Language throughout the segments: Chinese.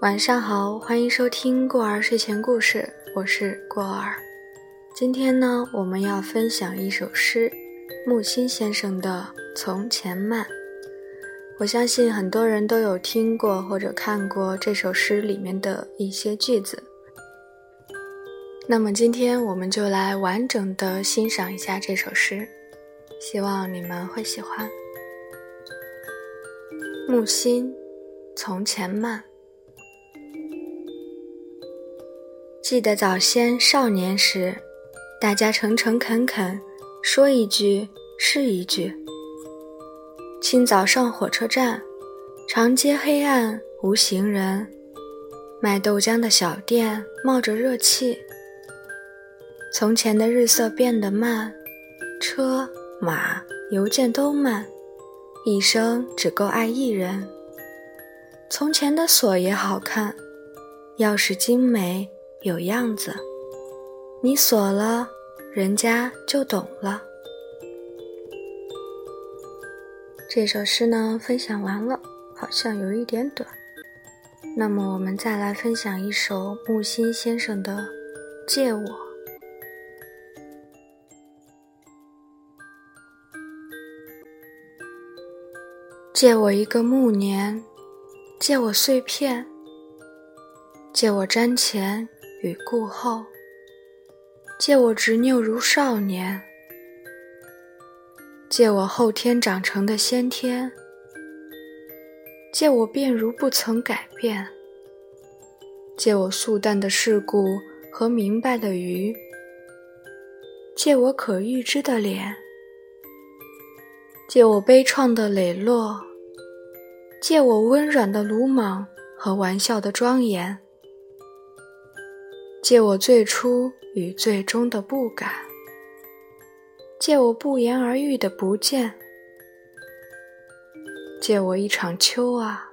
晚上好，欢迎收听过儿睡前故事，我是过儿。今天呢，我们要分享一首诗，木心先生的《从前慢》。我相信很多人都有听过或者看过这首诗里面的一些句子。那么今天我们就来完整的欣赏一下这首诗，希望你们会喜欢。木心，《从前慢》。记得早先少年时，大家诚诚恳恳，说一句是一句。清早上火车站，长街黑暗无行人，卖豆浆的小店冒着热气。从前的日色变得慢，车马邮件都慢，一生只够爱一人。从前的锁也好看，钥匙精美。有样子，你锁了，人家就懂了。这首诗呢，分享完了，好像有一点短。那么，我们再来分享一首木心先生的《借我》。借我一个暮年，借我碎片，借我瞻前。与顾后，借我执拗如少年；借我后天长成的先天；借我变如不曾改变；借我素淡的世故和明白的愚；借我可预知的脸；借我悲怆的磊落；借我温软的鲁莽和玩笑的庄严。借我最初与最终的不敢，借我不言而喻的不见，借我一场秋啊！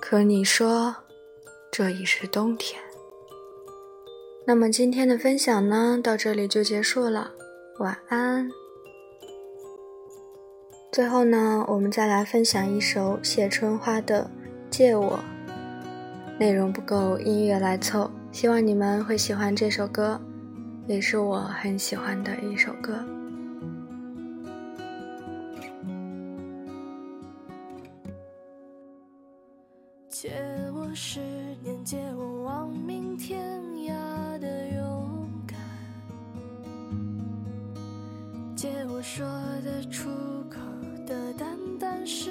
可你说，这已是冬天。那么今天的分享呢，到这里就结束了，晚安。最后呢，我们再来分享一首谢春花的《借我》。内容不够，音乐来凑。希望你们会喜欢这首歌，也是我很喜欢的一首歌。借我十年，借我亡命天涯的勇敢，借我说得出口的淡淡誓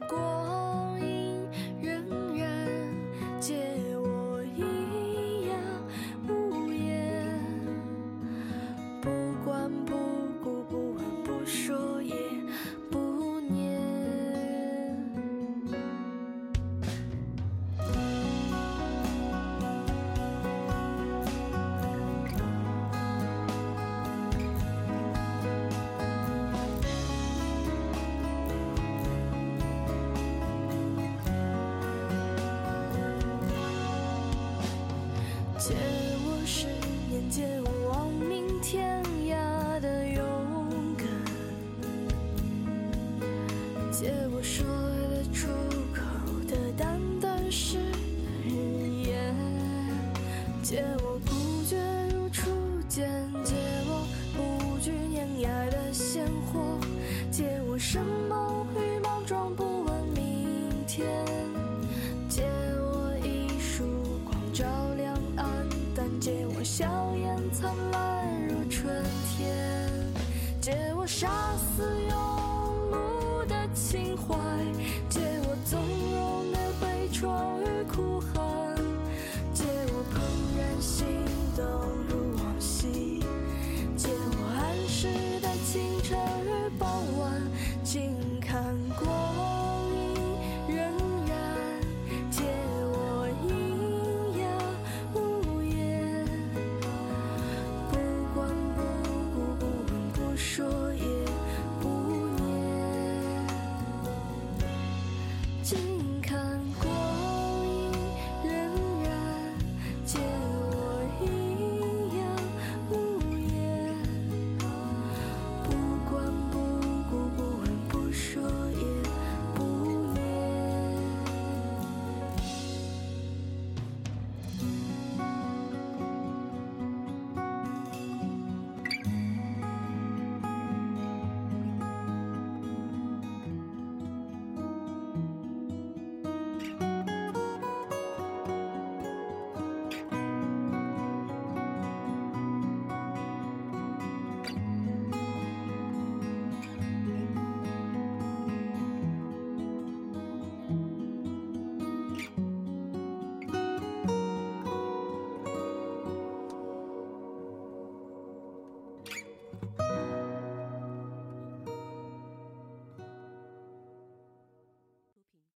过。我不觉如初见，借我不惧碾压的鲜活，借我生猛与莽撞，不问明天，借我一束光照亮黯淡，借我。笑颜灿烂如春天，借我杀死庸碌的情怀，借我纵容的悲怆。